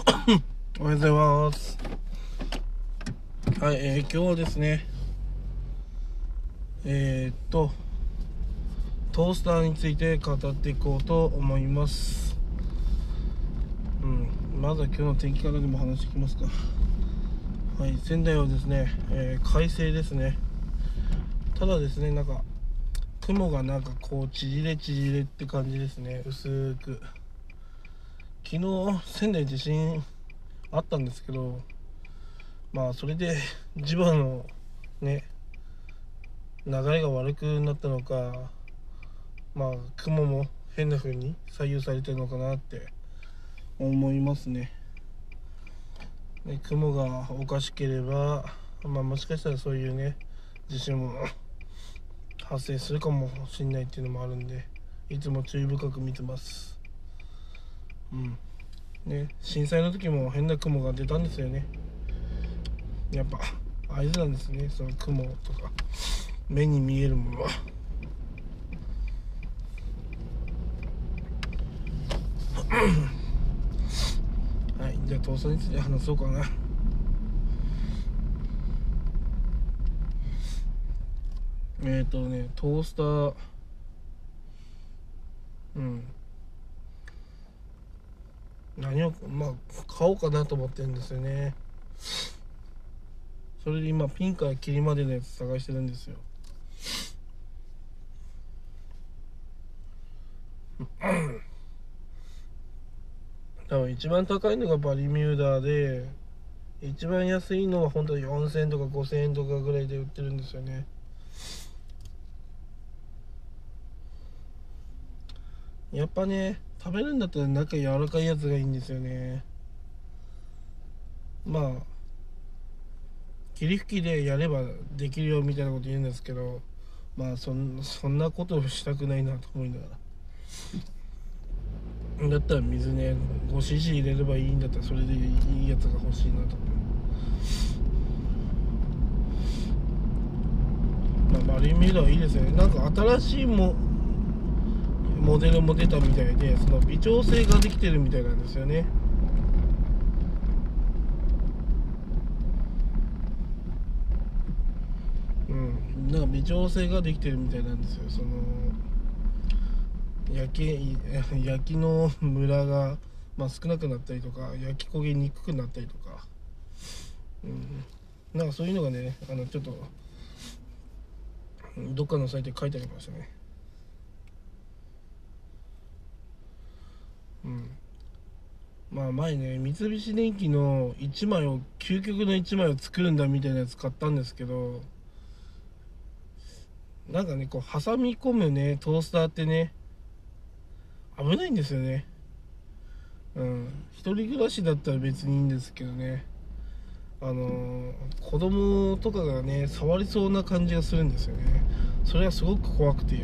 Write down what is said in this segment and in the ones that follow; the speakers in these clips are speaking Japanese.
おはようございます。はい、えー今日はですね、えーっと、トースターについて語っていこうと思います。うん、まずは今日の天気からでも話していきますか。はい、仙台はですね、えー快晴ですね。ただですね、なんか、雲がなんかこう、縮れ縮れって感じですね、薄く。昨日仙台地震あったんですけどまあそれで地場のね流れが悪くなったのかまあ雲も変な風に左右されてるのかなって思いますね。ね雲がおかしければまあもしかしたらそういうね地震も発生するかもしれないっていうのもあるんでいつも注意深く見てます。うん。ね、震災の時も変な雲が出たんですよね。やっぱ合図なんですね。その雲とか。目に見えるものは。はいじゃあ父さんについて話そうかな。えっ、とねトースター。うん。何をまあ買おうかなと思ってるんですよね。それで今ピンからキリまでのやつ探してるんですよ。多分一番高いのがバリミューダーで一番安いのは本当に4000円とか5000円とかぐらいで売ってるんですよね。やっぱね食べるんだったら中柔らかいやつがいいんですよね。まあ霧吹きでやればできるよみたいなこと言うんですけどまあそんそんなことしたくないなと思いながら。だったら水ね 5cc 入れればいいんだったらそれでいいやつが欲しいなと思う。まあバリミューダはいいですよね。なんか新しいもモデルも出たみたいでその微調整ができてるみたいなんですよね。うん。なんか微調整ができてるみたいなんですよ。その焼き 焼きのムラが、まあ、少なくなったりとか焼き焦げにくくなったりとか、うん、なんかそういうのがねあのちょっとどっかのサイトで書いてありましたねうんまあ前ね三菱電機の1枚を究極の1枚を作るんだみたいなやつ買ったんですけどなんかねこう挟み込むねトースターってね危ないんですよね。うん。一人暮らしだったら別にいいんですけどね。あのー、子供とかがね触りそうな感じがするんですよね。それはすごく怖くて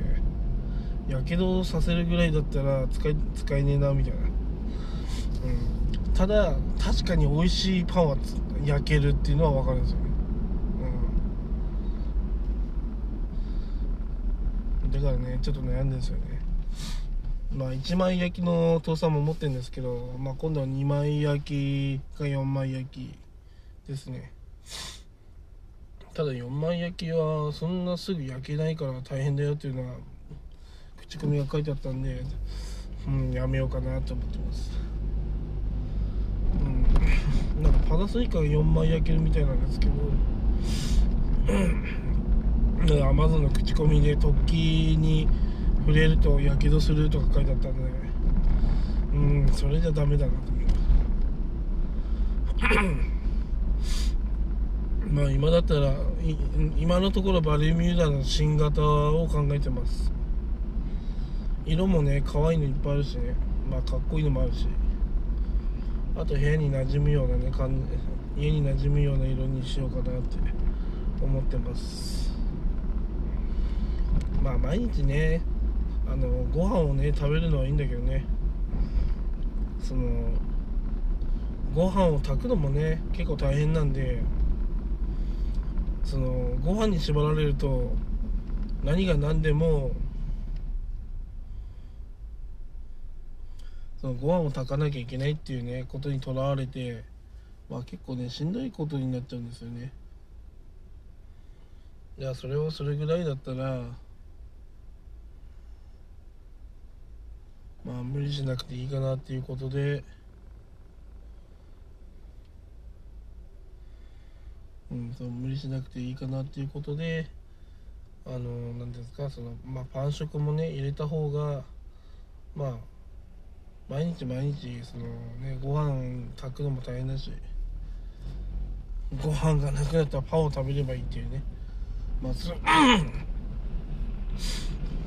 やけどさせるぐらいだったら使い使えねえなみたいな、ただ確かに美味しいパンは焼けるっていうのは分かるんですよ。ね、うん、だからねちょっと悩んでるんですよね。まあ1枚焼きのトースターも持ってるんですけど、まあ、今度は2枚焼きか4枚焼きですね。ただ4枚焼きはそんなすぐ焼けないから大変だよっていうのは口コミが書いてあったんで、うん、やめようかなと思ってます。うん、なんかパナソニックが4枚焼けるみたいなんですけど、アマゾンの口コミで突起に触れるとやけどするとか書いてあったんで、うん、それじゃダメだなと思います。まあ今だったら今のところバリミューダの新型を考えてます。色もね可愛いのいっぱいあるしね。まあかっこいいのもあるし。あと部屋に馴染むようなね家に馴染むような色にしようかなって思ってます。まあ毎日ねあのご飯をね食べるのはいいんだけどね。そのご飯を炊くのもね結構大変なんでそのご飯に縛られると何が何でもそのご飯を炊かなきゃいけないっていうねことにとらわれてまあ結構ねしんどいことになっちゃうんですよね。いやそれをそれぐらいだったらまあ無理しなくていいかなっていうことでうんそう無理しなくていいかなっていうことであの何ですかそのまあパン食もね入れた方がまあ毎日毎日そのねご飯炊くのも大変だしご飯がなくなったらパンを食べればいいっていうね。まあそ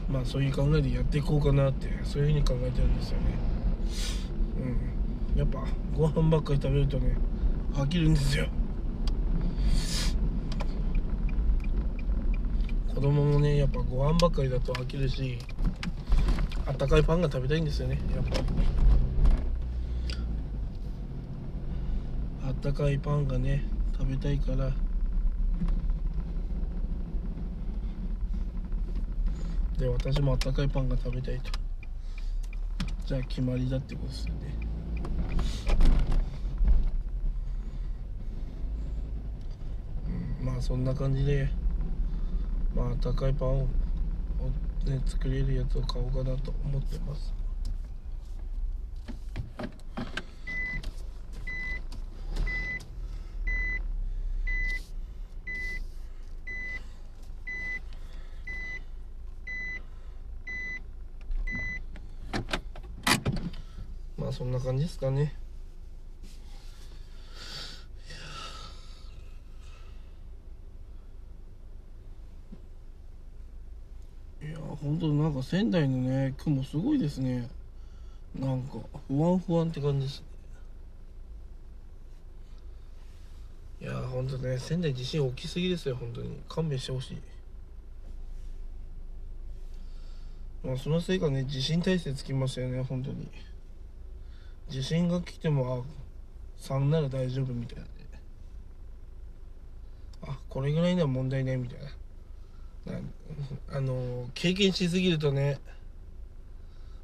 まあそういう考えでやっていこうかなってそういうふうに考えてるんですよね。うん。やっぱご飯ばっかり食べるとね飽きるんですよ。子供もねやっぱご飯ばっかりだと飽きるしあったかいパンが食べたいんですよね。やっぱ。りあったかいパンがね食べたいから。で私もあったかいパンが食べたいと。じゃあ決まりだってことですよね。うんまあそんな感じでまあ高いパンを、ね、作れるやつを買おうかなと思ってます。まあそんな感じですかね。いや本当なんか仙台のね雲すごいですね。なんか不安不安って感じです。ねいや本当ね仙台地震大きすぎですよ本当に。勘弁してほしい。まあそのせいかね地震体制つきましたよね本当に。地震が来てもあ3なら大丈夫みたいなね。あこれぐらいには問題ないみたいな。あの経験しすぎるとね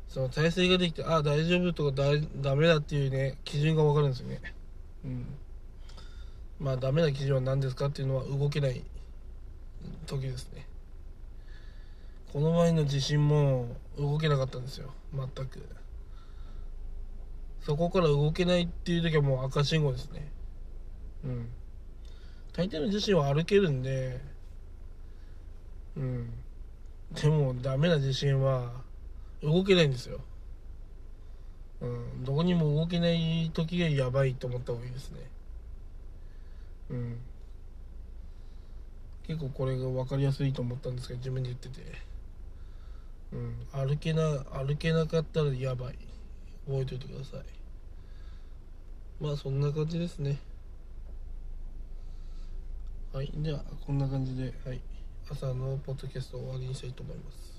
その体制ができてあ大丈夫とかだダメだっていうね基準が分かるんですよね。うん。まあダメな基準は何ですかっていうのは動けない時ですね。この前の地震も動けなかったんですよ。全く。そこから動けないっていう時はもう赤信号ですね。うん。大抵の地震は歩けるんでうん。でもダメな地震は動けないんですよ。うん。どこにも動けない時がやばいと思った方がいいですね。うん。結構これが分かりやすいと思ったんですけど自分で言ってて。うん。歩けな歩けなかったらやばい。覚えておいてください。まあそんな感じですね。はい。ではこんな感じではい。朝のポッドキャストを終わりにしたいと思います。